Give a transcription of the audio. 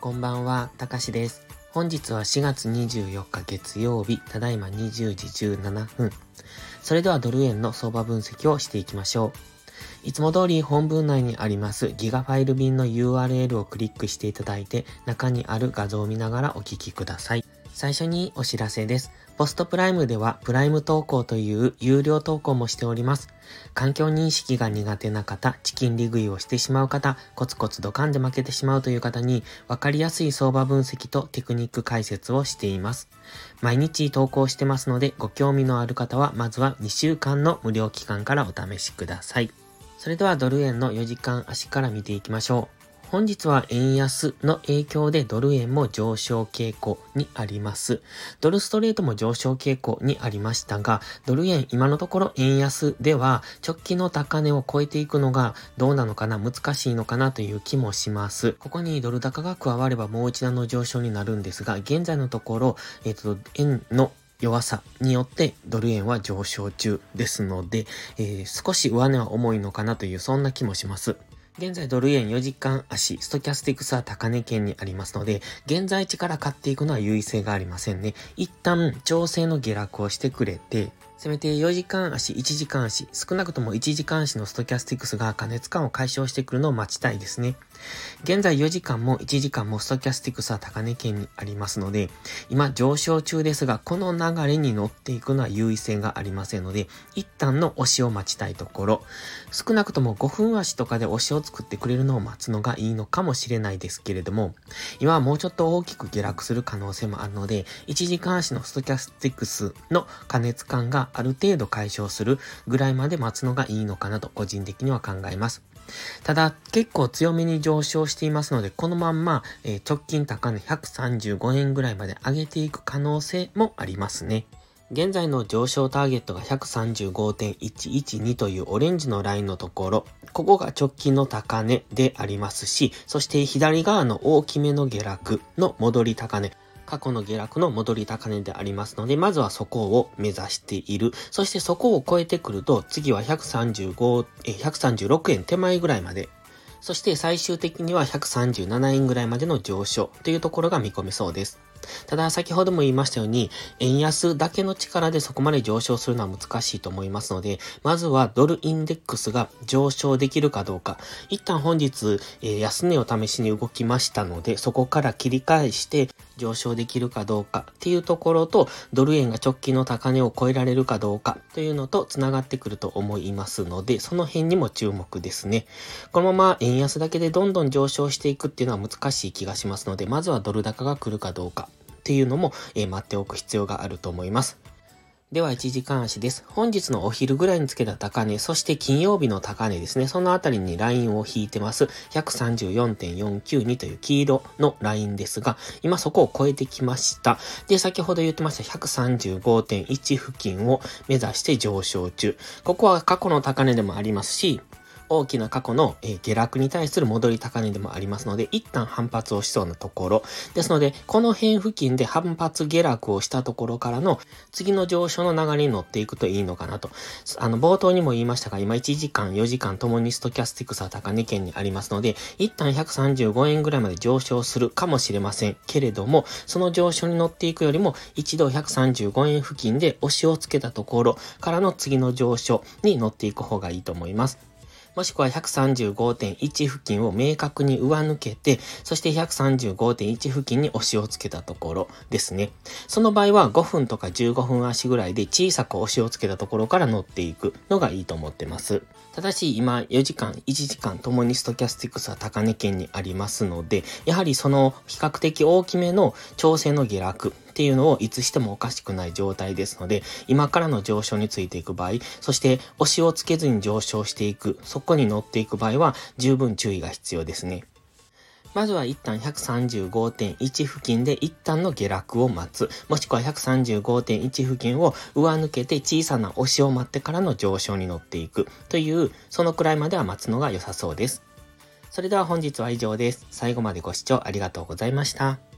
こんばんは、たかしです。本日は4月24日月曜日、ただいま20時17分。それではドル円の相場分析をしていきましょう。いつも通り本文内にありますギガファイル便の URL をクリックしていただいて中にある画像を見ながらお聞きください。最初にお知らせです。ポストプライムではプライム投稿という有料投稿もしております。環境認識が苦手な方、チキン利食いをしてしまう方、コツコツドカンで負けてしまうという方に分かりやすい相場分析とテクニック解説をしています。毎日投稿してますのでご興味のある方はまずは2週間の無料期間からお試しください。それではドル円の4時間足から見ていきましょう。本日は円安の影響でドル円も上昇傾向にあります。ドルストレートも上昇傾向にありましたが、ドル円今のところ円安では直近の高値を超えていくのがどうなのかな、難しいのかなという気もします。ここにドル高が加わればもう一段の上昇になるんですが、現在のところ、えっ、と、円の弱さによってドル円は上昇中ですので、えー、少し上値は重いのかなというそんな気もします。現在ドル円4時間足、ストキャスティクスは高値圏にありますので、現在地から買っていくのは優位性がありませんね。一旦調整の下落をしてくれて、せめて4時間足、1時間足、少なくとも1時間足のストキャスティクスが加熱感を解消してくるのを待ちたいですね。現在4時間も1時間もストキャスティクスは高値圏にありますので、今上昇中ですが、この流れに乗っていくのは優位性がありませんので、一旦の押しを待ちたいところ、少なくとも5分足とかで押しを作ってくれるのを待つのがいいのかもしれないですけれども、今はもうちょっと大きく下落する可能性もあるので、1時間足のストキャスティクスの加熱感がある程度解消するぐらいまで待つのがいいのかなと個人的には考えます。ただ、結構強めに上昇していますので、このまんま、えー、直近高値135円ぐらいまで上げていく可能性もありますね。現在の上昇ターゲットが135.112というオレンジのラインのところ、ここが直近の高値でありますし、そして左側の大きめの下落の戻り高値、過去の下落の戻り高値でありますので、まずはそこを目指している。そしてそこを超えてくると、次は135、え、136円手前ぐらいまでそして最終的には137円ぐらいまでの上昇というところが見込めそうです。ただ、先ほども言いましたように、円安だけの力でそこまで上昇するのは難しいと思いますので、まずはドルインデックスが上昇できるかどうか、一旦本日、安値を試しに動きましたので、そこから切り返して上昇できるかどうかっていうところと、ドル円が直近の高値を超えられるかどうかというのと繋がってくると思いますので、その辺にも注目ですね。このまま円安だけでどんどん上昇していくっていうのは難しい気がしますので、まずはドル高が来るかどうか。っていうのも、えー、待っておく必要があると思います。では、一時間足です。本日のお昼ぐらいにつけた高値、そして金曜日の高値ですね。そのあたりにラインを引いてます。134.492という黄色のラインですが、今そこを超えてきました。で、先ほど言ってました135.1付近を目指して上昇中。ここは過去の高値でもありますし、大きな過去の、え下落に対する戻り高値でもありますので、一旦反発をしそうなところ。ですので、この辺付近で反発下落をしたところからの次の上昇の流れに乗っていくといいのかなと。あの、冒頭にも言いましたが、今1時間、4時間ともにストキャスティクスは高値圏にありますので、一旦135円ぐらいまで上昇するかもしれません。けれども、その上昇に乗っていくよりも、一度135円付近で押しをつけたところからの次の上昇に乗っていく方がいいと思います。もしくは135.1付近を明確に上抜けて、そして135.1付近に押しをつけたところですね。その場合は5分とか15分足ぐらいで小さく押しをつけたところから乗っていくのがいいと思ってます。ただし今4時間、1時間ともにストキャスティクスは高値圏にありますので、やはりその比較的大きめの調整の下落っていうのをいつしてもおかしくない状態ですので、今からの上昇についていく場合、そして押しをつけずに上昇していく、そこに乗っていく場合は十分注意が必要ですね。まずは一旦135.1付近で一旦の下落を待つ。もしくは135.1付近を上抜けて小さな押しを待ってからの上昇に乗っていく。という、そのくらいまでは待つのが良さそうです。それでは本日は以上です。最後までご視聴ありがとうございました。